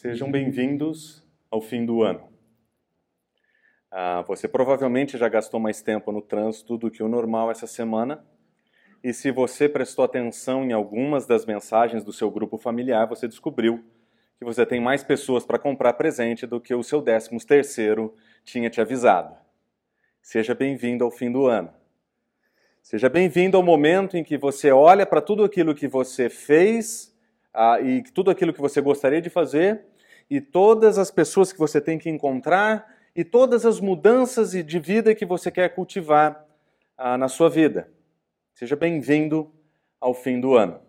Sejam bem-vindos ao fim do ano. Ah, você provavelmente já gastou mais tempo no trânsito do que o normal essa semana. E se você prestou atenção em algumas das mensagens do seu grupo familiar, você descobriu que você tem mais pessoas para comprar presente do que o seu décimo terceiro tinha te avisado. Seja bem-vindo ao fim do ano. Seja bem-vindo ao momento em que você olha para tudo aquilo que você fez ah, e tudo aquilo que você gostaria de fazer e todas as pessoas que você tem que encontrar e todas as mudanças de vida que você quer cultivar ah, na sua vida. Seja bem-vindo ao fim do ano.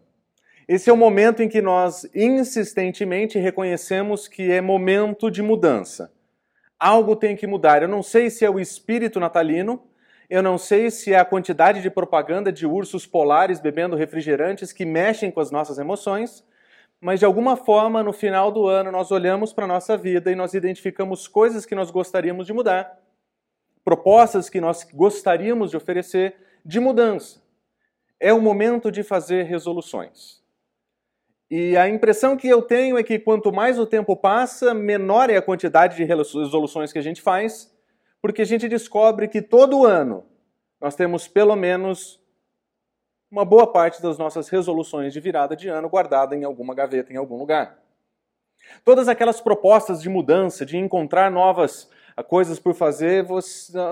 Esse é o momento em que nós insistentemente reconhecemos que é momento de mudança. Algo tem que mudar. Eu não sei se é o espírito natalino, eu não sei se é a quantidade de propaganda de ursos polares bebendo refrigerantes que mexem com as nossas emoções, mas de alguma forma, no final do ano, nós olhamos para a nossa vida e nós identificamos coisas que nós gostaríamos de mudar, propostas que nós gostaríamos de oferecer de mudança. É o momento de fazer resoluções. E a impressão que eu tenho é que quanto mais o tempo passa, menor é a quantidade de resoluções que a gente faz, porque a gente descobre que todo ano nós temos pelo menos uma boa parte das nossas resoluções de virada de ano guardada em alguma gaveta, em algum lugar. Todas aquelas propostas de mudança, de encontrar novas ah, coisas por fazer,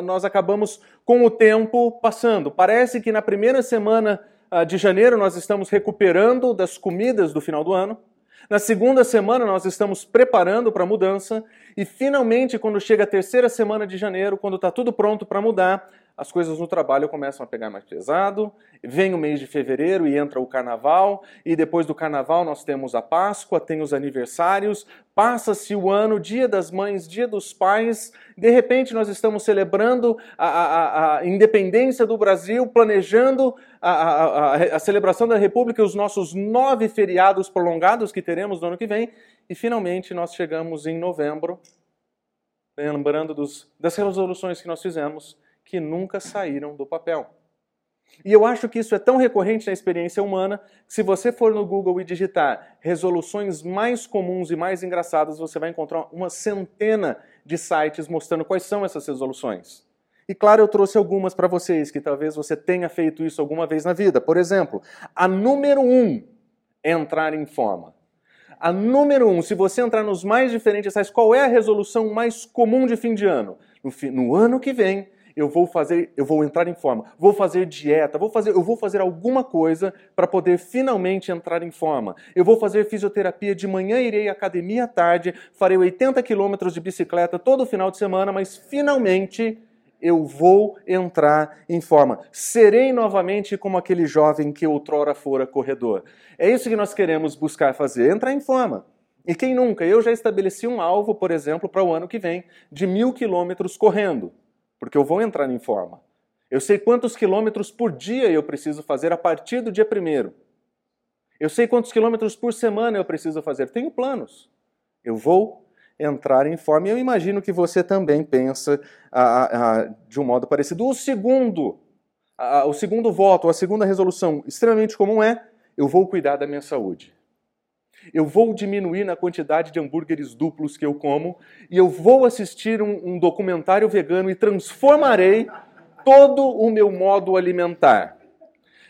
nós acabamos com o tempo passando. Parece que na primeira semana ah, de janeiro nós estamos recuperando das comidas do final do ano. Na segunda semana nós estamos preparando para a mudança e finalmente quando chega a terceira semana de janeiro, quando está tudo pronto para mudar, as coisas no trabalho começam a pegar mais pesado, vem o mês de fevereiro e entra o carnaval, e depois do carnaval nós temos a Páscoa, tem os aniversários, passa-se o ano, dia das mães, dia dos pais, de repente nós estamos celebrando a, a, a independência do Brasil, planejando a, a celebração da República, os nossos nove feriados prolongados que teremos no ano que vem, e finalmente nós chegamos em novembro, lembrando dos, das resoluções que nós fizemos que nunca saíram do papel. E eu acho que isso é tão recorrente na experiência humana que se você for no Google e digitar resoluções mais comuns e mais engraçadas, você vai encontrar uma centena de sites mostrando quais são essas resoluções. E claro, eu trouxe algumas para vocês que talvez você tenha feito isso alguma vez na vida. Por exemplo, a número um é entrar em forma. A número um, se você entrar nos mais diferentes sites, qual é a resolução mais comum de fim de ano? No, no ano que vem, eu vou fazer, eu vou entrar em forma, vou fazer dieta, vou fazer, eu vou fazer alguma coisa para poder finalmente entrar em forma. Eu vou fazer fisioterapia de manhã, irei à academia à tarde, farei 80 quilômetros de bicicleta todo final de semana, mas finalmente eu vou entrar em forma. Serei novamente como aquele jovem que outrora fora corredor. É isso que nós queremos buscar fazer, entrar em forma. E quem nunca? Eu já estabeleci um alvo, por exemplo, para o ano que vem, de mil quilômetros correndo porque eu vou entrar em forma. Eu sei quantos quilômetros por dia eu preciso fazer a partir do dia primeiro. Eu sei quantos quilômetros por semana eu preciso fazer. Tenho planos. Eu vou entrar em forma. E eu imagino que você também pensa ah, ah, de um modo parecido. O segundo, ah, o segundo voto, a segunda resolução extremamente comum é: eu vou cuidar da minha saúde. Eu vou diminuir na quantidade de hambúrgueres duplos que eu como e eu vou assistir um, um documentário vegano e transformarei todo o meu modo alimentar.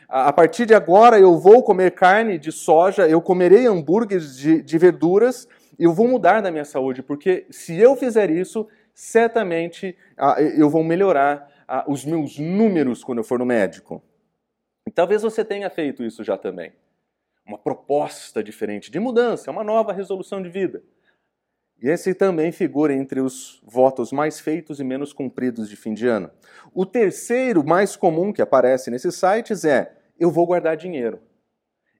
A, partir de agora eu vou comer carne de soja, eu comerei hambúrgueres de, de verduras eu vou mudar da minha saúde, porque se eu fizer isso, certamente ah, eu vou melhorar ah, os meus números quando eu for no médico. Talvez você tenha feito isso já também uma proposta diferente de mudança, uma nova resolução de vida. E esse também figura entre os votos mais feitos e menos cumpridos de fim de ano. O terceiro mais comum que aparece nesses sites é: eu vou guardar dinheiro.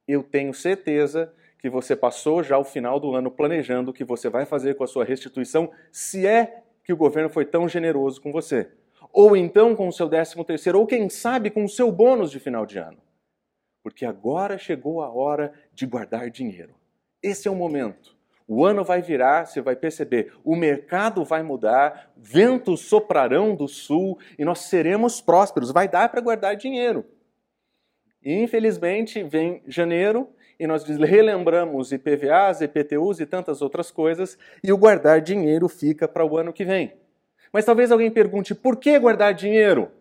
Eu tenho certeza que você passou já o final do ano planejando o que você vai fazer com a sua restituição, se é que o governo foi tão generoso com você. Ou então com o seu décimo terceiro, ou quem sabe com o seu bônus de final de ano porque agora chegou a hora de guardar dinheiro. Esse é o momento. O ano vai virar, você vai perceber, o mercado vai mudar, ventos soprarão do sul e nós seremos prósperos. Vai dar para guardar dinheiro. E infelizmente vem janeiro e nós relembramos IPVAs, IPTUs e tantas outras coisas, e o guardar dinheiro fica para o ano que vem. Mas talvez alguém pergunte: por que guardar dinheiro?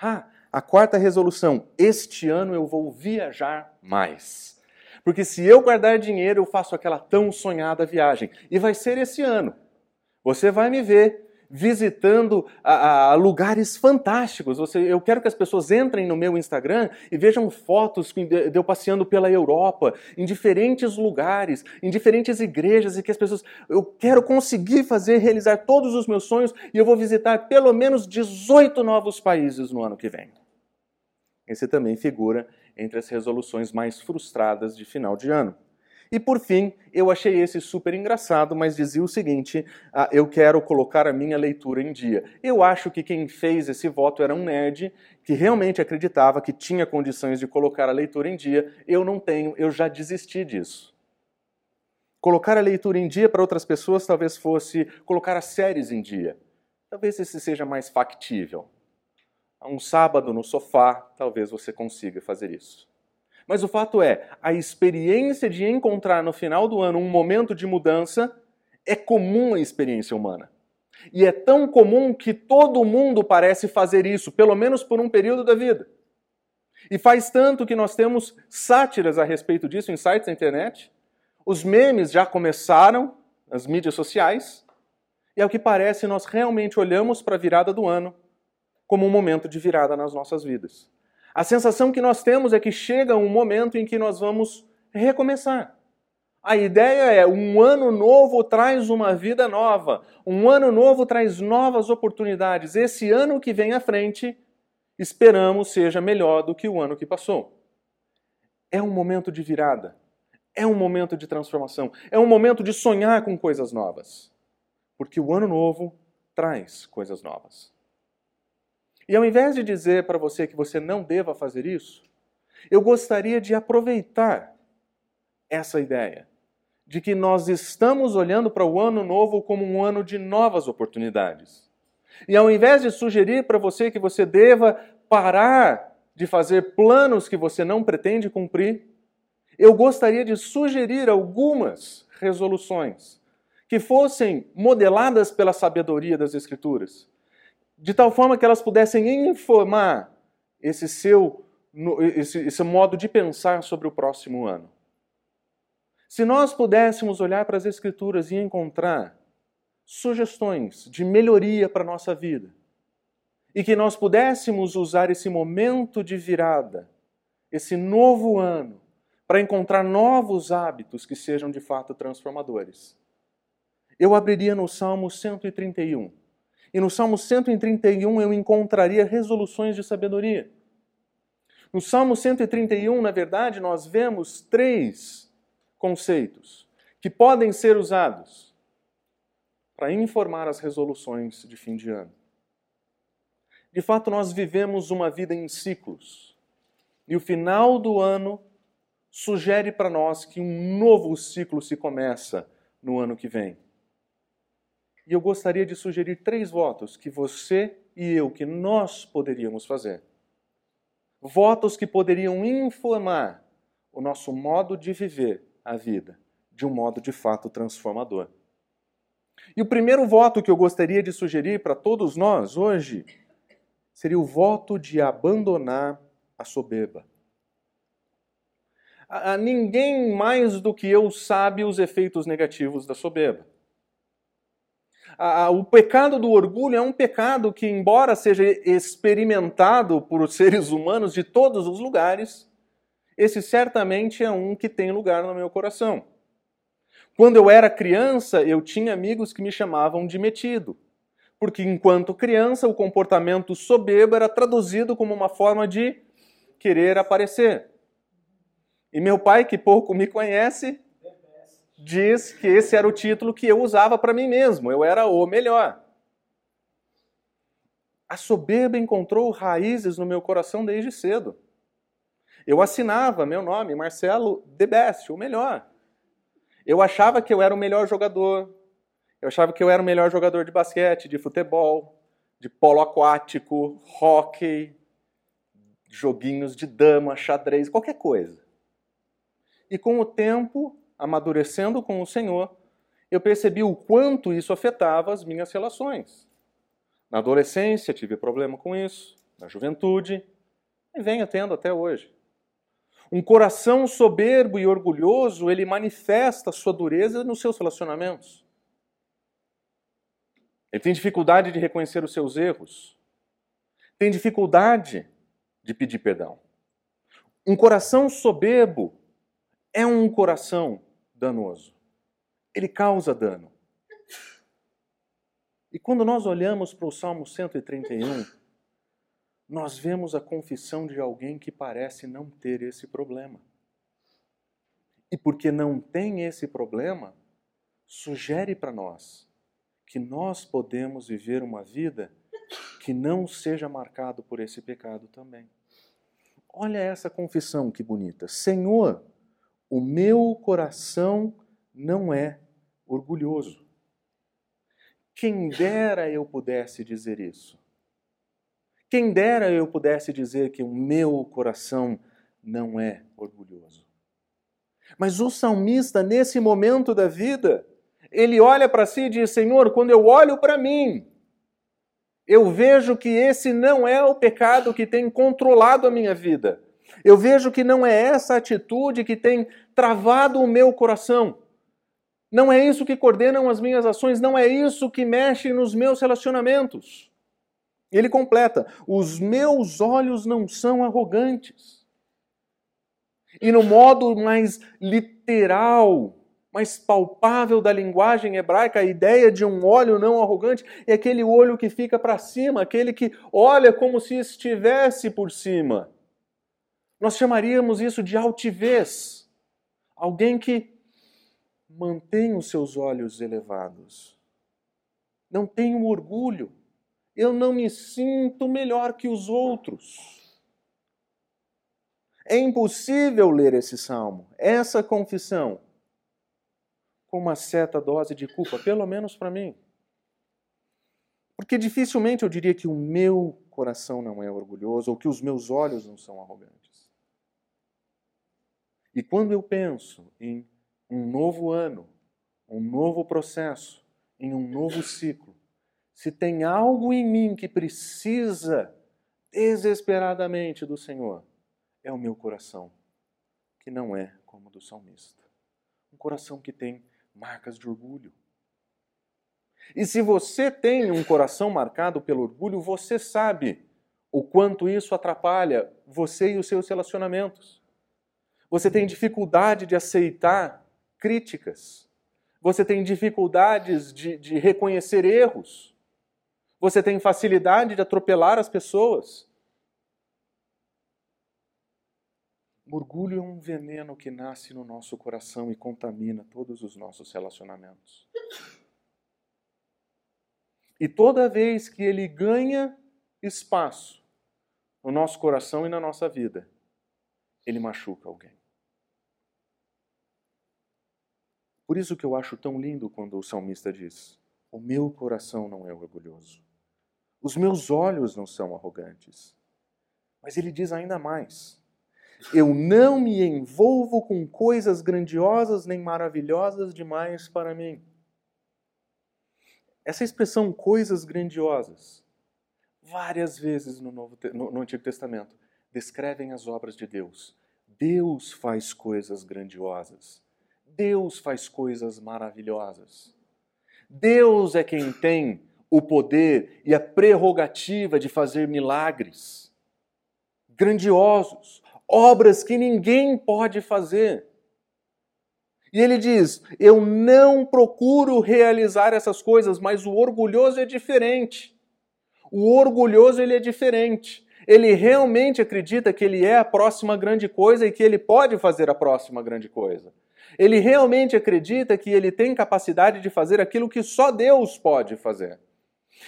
Ah, a quarta resolução: este ano eu vou viajar mais. Porque se eu guardar dinheiro, eu faço aquela tão sonhada viagem. E vai ser esse ano. Você vai me ver visitando a, a lugares fantásticos. Você, eu quero que as pessoas entrem no meu Instagram e vejam fotos de eu passeando pela Europa, em diferentes lugares, em diferentes igrejas, e que as pessoas. Eu quero conseguir fazer, realizar todos os meus sonhos e eu vou visitar pelo menos 18 novos países no ano que vem. Esse também figura entre as resoluções mais frustradas de final de ano. E por fim, eu achei esse super engraçado, mas dizia o seguinte: ah, eu quero colocar a minha leitura em dia. Eu acho que quem fez esse voto era um nerd que realmente acreditava que tinha condições de colocar a leitura em dia. Eu não tenho, eu já desisti disso. Colocar a leitura em dia para outras pessoas talvez fosse colocar as séries em dia. Talvez esse seja mais factível. Um sábado no sofá, talvez você consiga fazer isso. Mas o fato é, a experiência de encontrar no final do ano um momento de mudança é comum à experiência humana. E é tão comum que todo mundo parece fazer isso, pelo menos por um período da vida. E faz tanto que nós temos sátiras a respeito disso em sites da internet. Os memes já começaram nas mídias sociais. E ao que parece, nós realmente olhamos para a virada do ano como um momento de virada nas nossas vidas. A sensação que nós temos é que chega um momento em que nós vamos recomeçar. A ideia é: um ano novo traz uma vida nova, um ano novo traz novas oportunidades. Esse ano que vem à frente, esperamos seja melhor do que o ano que passou. É um momento de virada, é um momento de transformação, é um momento de sonhar com coisas novas. Porque o ano novo traz coisas novas. E ao invés de dizer para você que você não deva fazer isso, eu gostaria de aproveitar essa ideia de que nós estamos olhando para o ano novo como um ano de novas oportunidades. E ao invés de sugerir para você que você deva parar de fazer planos que você não pretende cumprir, eu gostaria de sugerir algumas resoluções que fossem modeladas pela sabedoria das Escrituras de tal forma que elas pudessem informar esse seu esse, esse modo de pensar sobre o próximo ano. Se nós pudéssemos olhar para as Escrituras e encontrar sugestões de melhoria para a nossa vida, e que nós pudéssemos usar esse momento de virada, esse novo ano, para encontrar novos hábitos que sejam de fato transformadores. Eu abriria no Salmo 131 e no Salmo 131 eu encontraria resoluções de sabedoria. No Salmo 131, na verdade, nós vemos três conceitos que podem ser usados para informar as resoluções de fim de ano. De fato, nós vivemos uma vida em ciclos. E o final do ano sugere para nós que um novo ciclo se começa no ano que vem. E eu gostaria de sugerir três votos que você e eu, que nós poderíamos fazer. Votos que poderiam informar o nosso modo de viver a vida de um modo de fato transformador. E o primeiro voto que eu gostaria de sugerir para todos nós hoje seria o voto de abandonar a soberba. A, ninguém mais do que eu sabe os efeitos negativos da soberba o pecado do orgulho é um pecado que, embora seja experimentado por seres humanos de todos os lugares, esse certamente é um que tem lugar no meu coração. Quando eu era criança, eu tinha amigos que me chamavam de metido, porque enquanto criança o comportamento soberbo era traduzido como uma forma de querer aparecer. E meu pai, que pouco me conhece, diz que esse era o título que eu usava para mim mesmo, eu era o melhor. A soberba encontrou raízes no meu coração desde cedo. Eu assinava meu nome, Marcelo The Best, o melhor. Eu achava que eu era o melhor jogador. Eu achava que eu era o melhor jogador de basquete, de futebol, de polo aquático, hockey, joguinhos de dama, xadrez, qualquer coisa. E com o tempo, amadurecendo com o Senhor, eu percebi o quanto isso afetava as minhas relações. Na adolescência tive problema com isso, na juventude, e venho tendo até hoje. Um coração soberbo e orgulhoso, ele manifesta sua dureza nos seus relacionamentos. Ele tem dificuldade de reconhecer os seus erros. Tem dificuldade de pedir perdão. Um coração soberbo é um coração danoso. Ele causa dano. E quando nós olhamos para o Salmo 131, nós vemos a confissão de alguém que parece não ter esse problema. E porque não tem esse problema, sugere para nós que nós podemos viver uma vida que não seja marcado por esse pecado também. Olha essa confissão que bonita. Senhor, o meu coração não é orgulhoso. Quem dera eu pudesse dizer isso. Quem dera eu pudesse dizer que o meu coração não é orgulhoso. Mas o salmista, nesse momento da vida, ele olha para si e diz: Senhor, quando eu olho para mim, eu vejo que esse não é o pecado que tem controlado a minha vida. Eu vejo que não é essa atitude que tem travado o meu coração. Não é isso que coordenam as minhas ações, não é isso que mexe nos meus relacionamentos. Ele completa: os meus olhos não são arrogantes. E no modo mais literal, mais palpável da linguagem hebraica, a ideia de um olho não arrogante é aquele olho que fica para cima, aquele que olha como se estivesse por cima. Nós chamaríamos isso de altivez. Alguém que mantém os seus olhos elevados. Não tem um orgulho. Eu não me sinto melhor que os outros. É impossível ler esse salmo, essa confissão, com uma certa dose de culpa, pelo menos para mim. Porque dificilmente eu diria que o meu coração não é orgulhoso ou que os meus olhos não são arrogantes. E quando eu penso em um novo ano, um novo processo, em um novo ciclo, se tem algo em mim que precisa desesperadamente do Senhor, é o meu coração, que não é como o do salmista. Um coração que tem marcas de orgulho. E se você tem um coração marcado pelo orgulho, você sabe o quanto isso atrapalha você e os seus relacionamentos. Você tem dificuldade de aceitar críticas. Você tem dificuldades de, de reconhecer erros. Você tem facilidade de atropelar as pessoas. Orgulho é um veneno que nasce no nosso coração e contamina todos os nossos relacionamentos. E toda vez que ele ganha espaço no nosso coração e na nossa vida, ele machuca alguém. Por isso que eu acho tão lindo quando o salmista diz: O meu coração não é orgulhoso, os meus olhos não são arrogantes. Mas ele diz ainda mais: eu não me envolvo com coisas grandiosas nem maravilhosas demais para mim. Essa expressão coisas grandiosas, várias vezes no, Novo, no, no Antigo Testamento, descrevem as obras de Deus. Deus faz coisas grandiosas. Deus faz coisas maravilhosas. Deus é quem tem o poder e a prerrogativa de fazer milagres grandiosos, obras que ninguém pode fazer. E ele diz: Eu não procuro realizar essas coisas, mas o orgulhoso é diferente. O orgulhoso ele é diferente. Ele realmente acredita que ele é a próxima grande coisa e que ele pode fazer a próxima grande coisa. Ele realmente acredita que ele tem capacidade de fazer aquilo que só Deus pode fazer.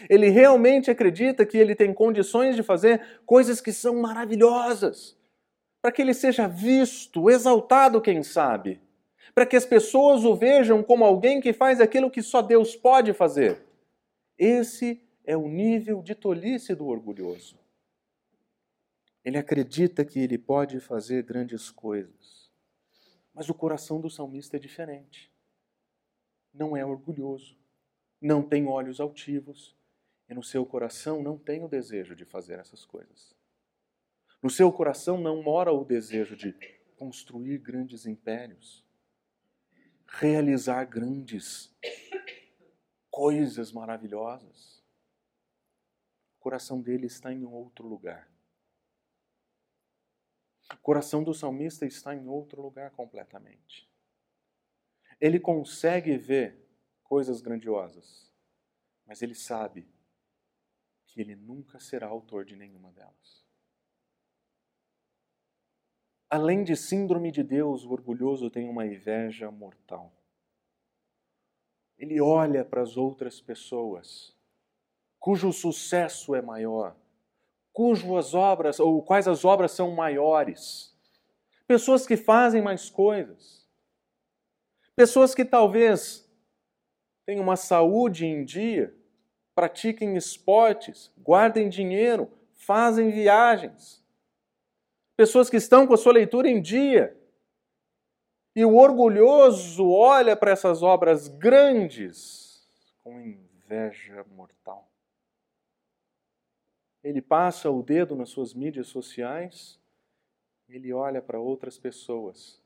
Ele realmente acredita que ele tem condições de fazer coisas que são maravilhosas para que ele seja visto, exaltado, quem sabe, para que as pessoas o vejam como alguém que faz aquilo que só Deus pode fazer. Esse é o nível de tolice do orgulhoso. Ele acredita que ele pode fazer grandes coisas, Mas o coração do salmista é diferente. Não é orgulhoso, não tem olhos altivos, e no seu coração não tem o desejo de fazer essas coisas. No seu coração não mora o desejo de construir grandes impérios, realizar grandes coisas maravilhosas. O coração dele está em outro lugar. O coração do salmista está em outro lugar completamente. Ele consegue ver coisas grandiosas, mas ele sabe que ele nunca será autor de nenhuma delas. Além de síndrome de Deus, o orgulhoso tem uma inveja mortal. Ele olha para as outras pessoas, cujo sucesso é maior, cujas obras, ou quais as obras são maiores. Pessoas que fazem mais coisas. Pessoas que talvez tenham uma saúde em dia, pratiquem esportes, guardem dinheiro, fazem viagens. Pessoas que estão com a sua leitura em dia. E o orgulhoso olha para essas obras grandes com inveja mortal. Ele passa o dedo nas suas mídias sociais, ele olha para outras pessoas.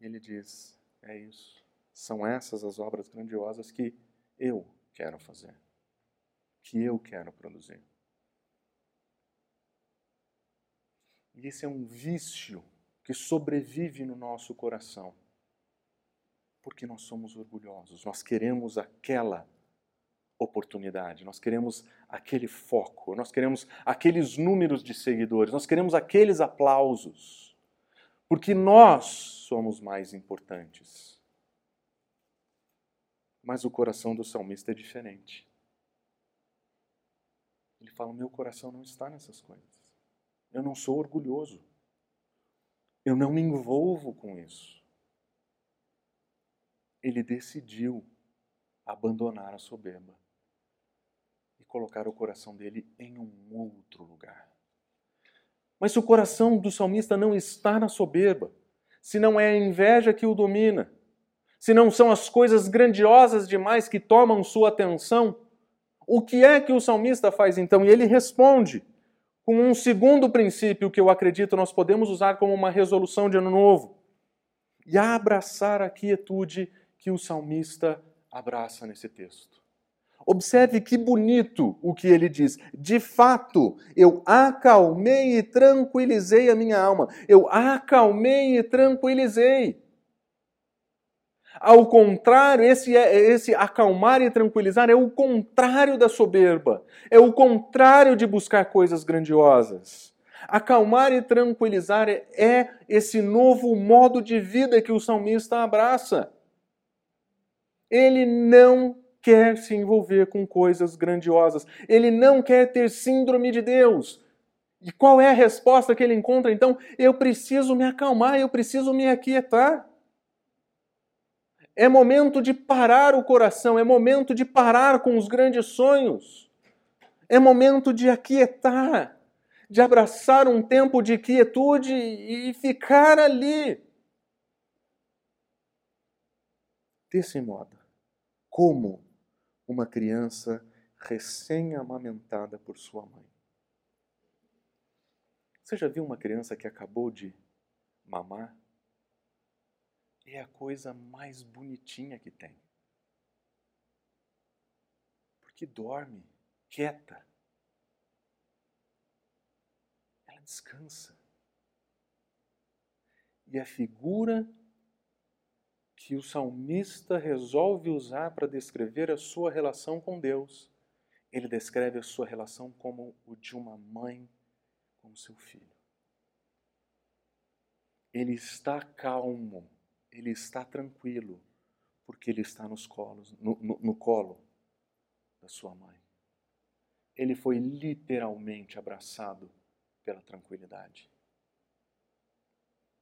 Ele diz: É isso. São essas as obras grandiosas que eu quero fazer, que eu quero produzir. E esse é um vício que sobrevive no nosso coração. Porque nós somos orgulhosos, nós queremos aquela oportunidade, nós queremos aquele foco, nós queremos aqueles números de seguidores, nós queremos aqueles aplausos, porque nós somos mais importantes. Mas o coração do salmista é diferente. Ele fala: Meu coração não está nessas coisas. Eu não sou orgulhoso. Eu não me envolvo com isso. Ele decidiu abandonar a soberba colocar o coração dele em um outro lugar. Mas se o coração do salmista não está na soberba, se não é a inveja que o domina, se não são as coisas grandiosas demais que tomam sua atenção, o que é que o salmista faz então? E ele responde com um segundo princípio que eu acredito nós podemos usar como uma resolução de ano novo. E abraçar a quietude que o salmista abraça nesse texto. Observe que bonito o que ele diz. De fato, eu acalmei e tranquilizei a minha alma. Eu acalmei e tranquilizei. Ao contrário, esse, é, esse acalmar e tranquilizar é o contrário da soberba. É o contrário de buscar coisas grandiosas. Acalmar e tranquilizar é, é esse novo modo de vida que o salmista abraça. Ele não quer se envolver com coisas grandiosas. Ele não quer ter síndrome de Deus. E qual é a resposta que ele encontra então? Eu preciso me acalmar, eu preciso me aquietar. É momento de parar o coração, é momento de parar com os grandes sonhos. É momento de aquietar, de abraçar um tempo de quietude e ficar ali. Desse modo, como uma criança recém-amamentada por sua mãe. Você já viu uma criança que acabou de mamar? É a coisa mais bonitinha que tem. Porque dorme quieta. Ela descansa. E a figura que o salmista resolve usar para descrever a sua relação com Deus. Ele descreve a sua relação como o de uma mãe com seu filho. Ele está calmo, ele está tranquilo, porque ele está nos colos, no, no, no colo da sua mãe. Ele foi literalmente abraçado pela tranquilidade.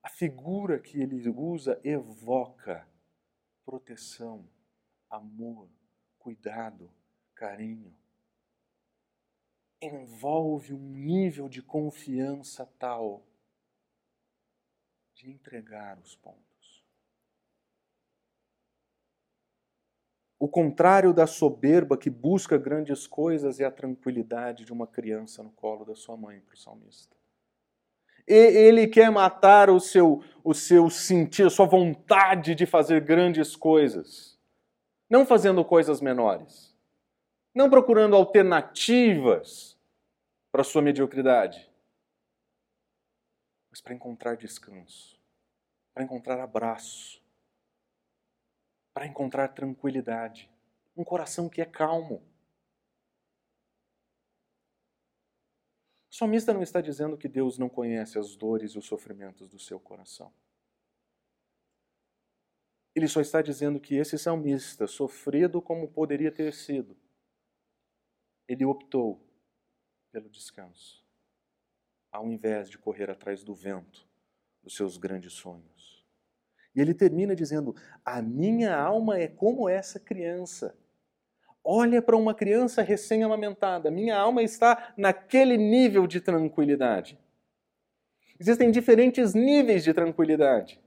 A figura que ele usa evoca proteção, amor, cuidado, carinho. Envolve um nível de confiança tal de entregar os pontos. O contrário da soberba que busca grandes coisas é a tranquilidade de uma criança no colo da sua mãe para o salmista. Ele quer matar o seu, o seu sentir, a sua vontade de fazer grandes coisas. Não fazendo coisas menores. Não procurando alternativas para a sua mediocridade. Mas para encontrar descanso. Para encontrar abraço. Para encontrar tranquilidade. Um coração que é calmo. O salmista não está dizendo que Deus não conhece as dores e os sofrimentos do seu coração. Ele só está dizendo que esse salmista, sofrido como poderia ter sido, ele optou pelo descanso, ao invés de correr atrás do vento dos seus grandes sonhos. E ele termina dizendo: A minha alma é como essa criança olha para uma criança recém-amamentada. Minha alma está naquele nível de tranquilidade. Existem diferentes níveis de tranquilidade.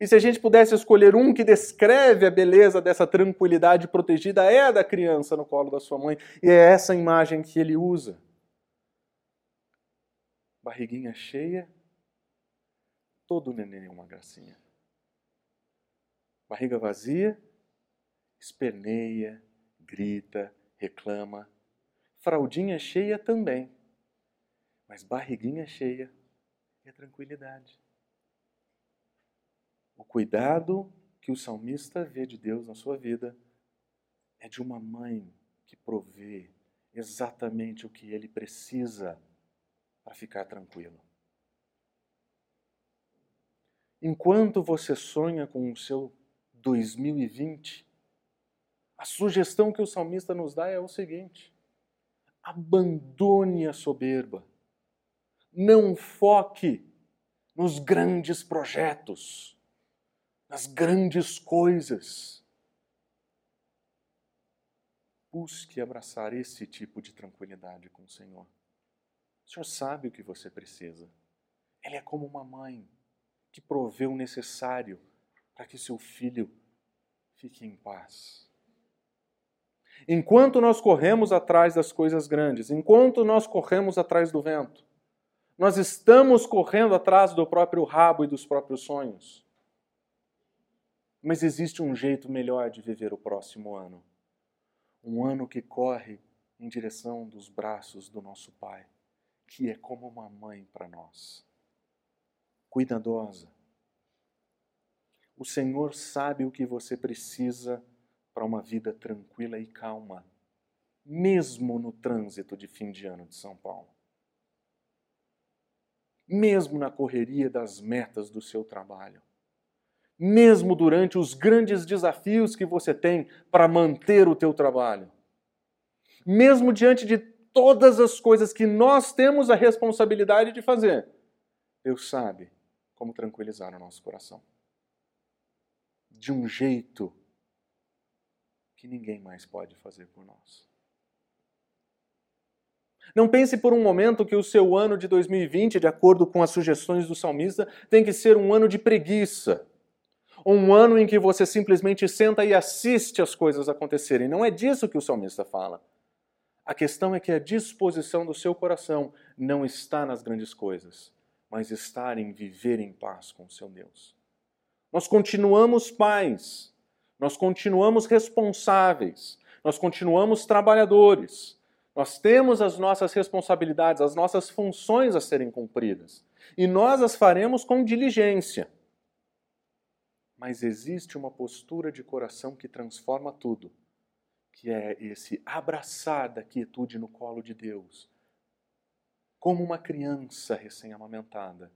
E se a gente pudesse escolher um que descreve a beleza dessa tranquilidade protegida, é a da criança no colo da sua mãe. E é essa imagem que ele usa. Barriguinha cheia, todo neném é uma gracinha. Barriga vazia, esperneia, grita, reclama. Fraldinha cheia também. Mas barriguinha cheia é tranquilidade. O cuidado que o salmista vê de Deus na sua vida é de uma mãe que provê exatamente o que ele precisa para ficar tranquilo. Enquanto você sonha com o seu 2020, a sugestão que o salmista nos dá é o seguinte: abandone a soberba. Não foque nos grandes projetos, nas grandes coisas. Busque abraçar esse tipo de tranquilidade com o Senhor. O Senhor sabe o que você precisa. Ele é como uma mãe que provê o necessário para que seu filho fique em paz. Enquanto nós corremos atrás das coisas grandes, enquanto nós corremos atrás do vento, nós estamos correndo atrás do próprio rabo e dos próprios sonhos. Mas existe um jeito melhor de viver o próximo ano. Um ano que corre em direção dos braços do nosso Pai, que é como uma mãe para nós. Cuidadosa. O Senhor sabe o que você precisa para uma vida tranquila e calma, mesmo no trânsito de fim de ano de São Paulo. Mesmo na correria das metas do seu trabalho. Mesmo durante os grandes desafios que você tem para manter o teu trabalho. Mesmo diante de todas as coisas que nós temos a responsabilidade de fazer. Deus sabe como tranquilizar o nosso coração. De um jeito que ninguém mais pode fazer por nós. Não pense por um momento que o seu ano de 2020, de acordo com as sugestões do salmista, tem que ser um ano de preguiça. Um ano em que você simplesmente senta e assiste as coisas acontecerem. Não é disso que o salmista fala. A questão é que a disposição do seu coração não está nas grandes coisas, mas está em viver em paz com o seu Deus. Nós continuamos pais, nós continuamos responsáveis, nós continuamos trabalhadores, nós temos as nossas responsabilidades, as nossas funções a serem cumpridas. E nós as faremos com diligência. Mas existe uma postura de coração que transforma tudo, que é esse abraçar da quietude no colo de Deus, como uma criança recém-amamentada,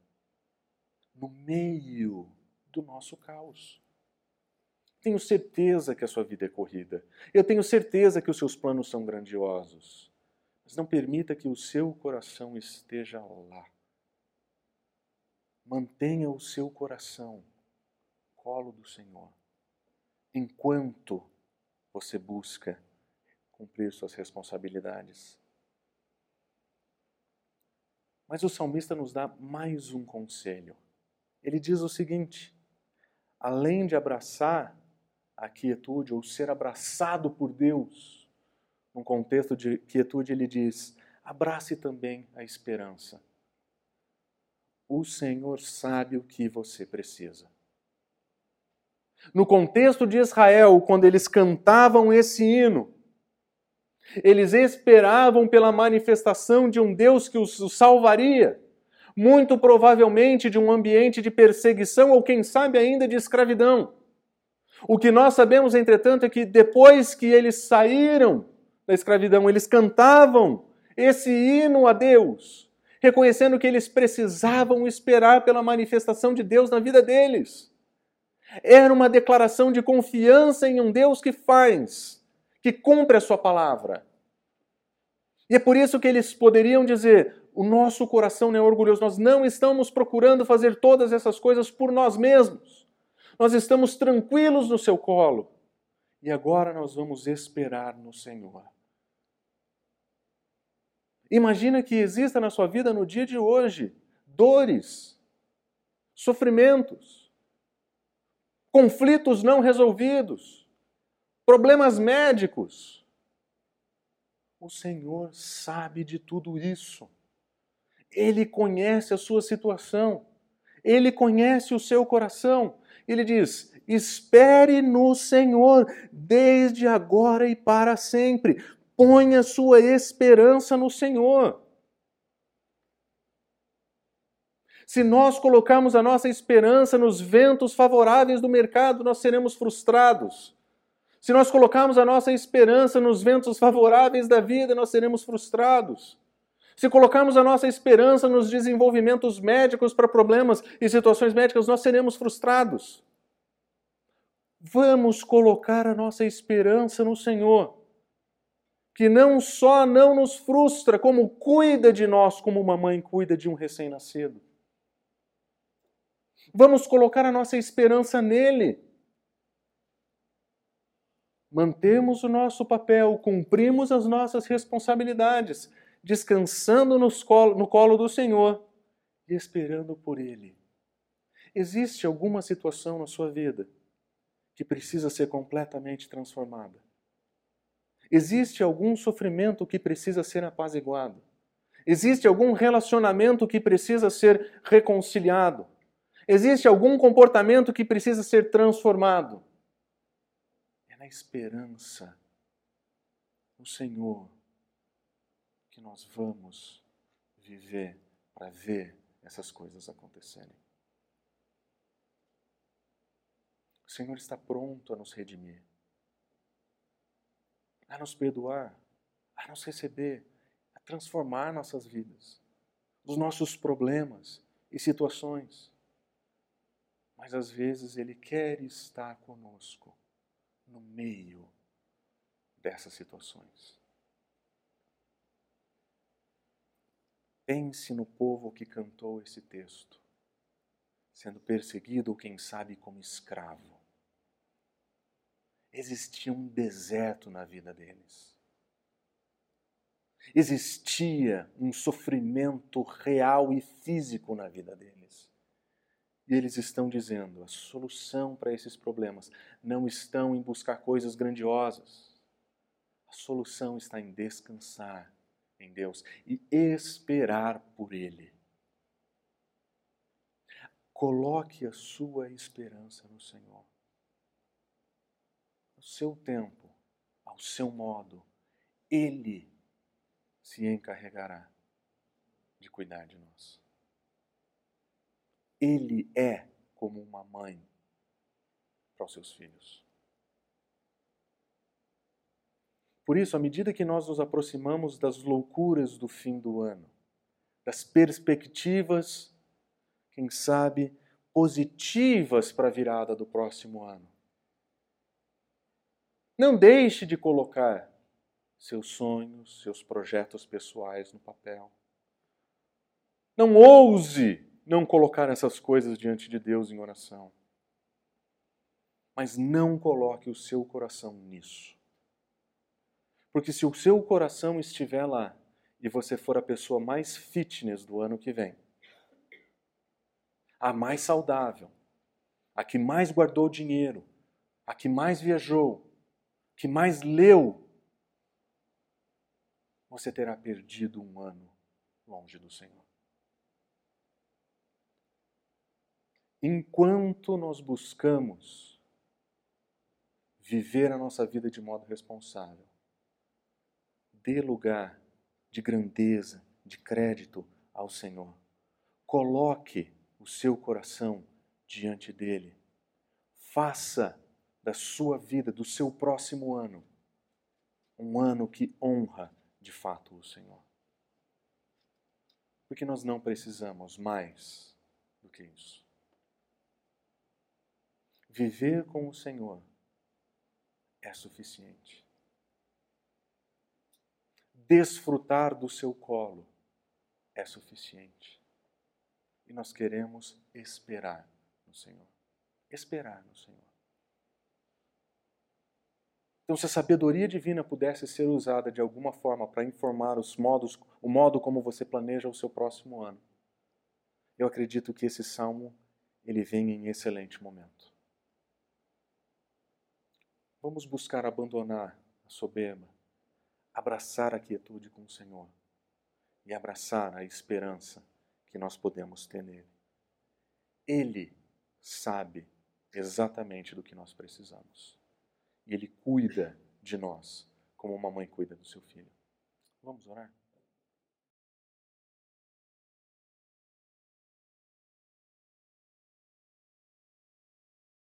no meio do nosso caos. Tenho certeza que a sua vida é corrida. Eu tenho certeza que os seus planos são grandiosos. Mas não permita que o seu coração esteja lá. Mantenha o seu coração colo do Senhor, enquanto você busca cumprir suas responsabilidades. Mas o salmista nos dá mais um conselho. ele diz o seguinte: além de abraçar a quietude ou ser abraçado por Deus, num contexto de quietude, ele diz: abrace também a esperança. O Senhor sabe o que você precisa. No contexto de Israel, quando eles cantavam esse hino, eles esperavam pela manifestação de um Deus que os salvaria, muito provavelmente de um ambiente de perseguição ou, quem sabe, ainda de escravidão. O que nós sabemos, entretanto, é que depois que eles saíram da escravidão, eles cantavam esse hino a Deus, reconhecendo que eles precisavam esperar pela manifestação de Deus na vida deles. Era uma declaração de confiança em um Deus que faz, que cumpre a sua palavra. E é por isso que eles poderiam dizer: o nosso coração não é orgulhoso, nós não estamos procurando fazer todas essas coisas por nós mesmos. Nós estamos tranquilos no seu colo. E agora nós vamos esperar no Senhor. Imagina que exista na sua vida no dia de hoje dores, sofrimentos, conflitos não resolvidos, problemas médicos. O Senhor sabe de tudo isso. Ele conhece a sua situação. Ele conhece o seu coração. Ele diz: espere no Senhor, desde agora e para sempre. Ponha sua esperança no Senhor. Se nós colocarmos a nossa esperança nos ventos favoráveis do mercado, nós seremos frustrados. Se nós colocarmos a nossa esperança nos ventos favoráveis da vida, nós seremos frustrados. Se colocarmos a nossa esperança nos desenvolvimentos médicos para problemas e situações médicas, nós seremos frustrados. Vamos colocar a nossa esperança no Senhor que não só não nos frustra, como cuida de nós como uma mãe cuida de um recém-nascido. Vamos colocar a nossa esperança nele. Mantemos o nosso papel, cumprimos as nossas responsabilidades, descansando colo, no colo do Senhor e esperando por Ele. Existe alguma situação na sua vida que precisa ser completamente transformada? Existe algum sofrimento que precisa ser apaziguado? Existe algum relacionamento que precisa ser reconciliado? Existe algum comportamento que precisa ser transformado? É na esperança no Senhor que nós vamos viver para ver essas coisas acontecerem. O Senhor está pronto a nos redimir a nos perdoar, a nos receber, a transformar nossas vidas, dos nossos problemas e situações. Mas às vezes Ele quer estar conosco no meio dessas situações. Pense no povo que cantou esse texto, sendo perseguido ou quem sabe como escravo existia um deserto na vida deles. Existia um sofrimento real e físico na vida deles. E eles estão dizendo: a solução para esses problemas não estão em buscar coisas grandiosas. A solução está em descansar em Deus e esperar por Ele. Coloque a sua esperança no Senhor seu tempo, ao seu modo, Ele se encarregará de cuidar de nós. Ele é como uma mãe para os seus filhos. Por isso, à medida que nós nos aproximamos das loucuras do fim do ano, das perspectivas, quem sabe, positivas para a virada do próximo ano, não deixe de colocar seus sonhos, seus projetos pessoais no papel. Não ouse não colocar essas coisas diante de Deus em oração. Mas não coloque o seu coração nisso. Porque se o seu coração estiver lá e você for a pessoa mais fitness do ano que vem, a mais saudável, a que mais guardou dinheiro, a que mais viajou, que mais leu, você terá perdido um ano longe do Senhor. Enquanto nós buscamos viver a nossa vida de modo responsável, dê lugar de grandeza, de crédito ao Senhor. Coloque o seu coração diante dele. Faça da sua vida, do seu próximo ano, um ano que honra de fato o Senhor. Porque nós não precisamos mais do que isso. Viver com o Senhor é suficiente. Desfrutar do seu colo é suficiente. E nós queremos esperar no Senhor. Esperar no Senhor. Então, se a sabedoria divina pudesse ser usada de alguma forma para informar os modos, o modo como você planeja o seu próximo ano, eu acredito que esse salmo ele vem em excelente momento. Vamos buscar abandonar a soberba, abraçar a quietude com o Senhor e abraçar a esperança que nós podemos ter nele. Ele sabe exatamente do que nós precisamos. E ele cuida de nós como uma mãe cuida do seu filho. Vamos orar?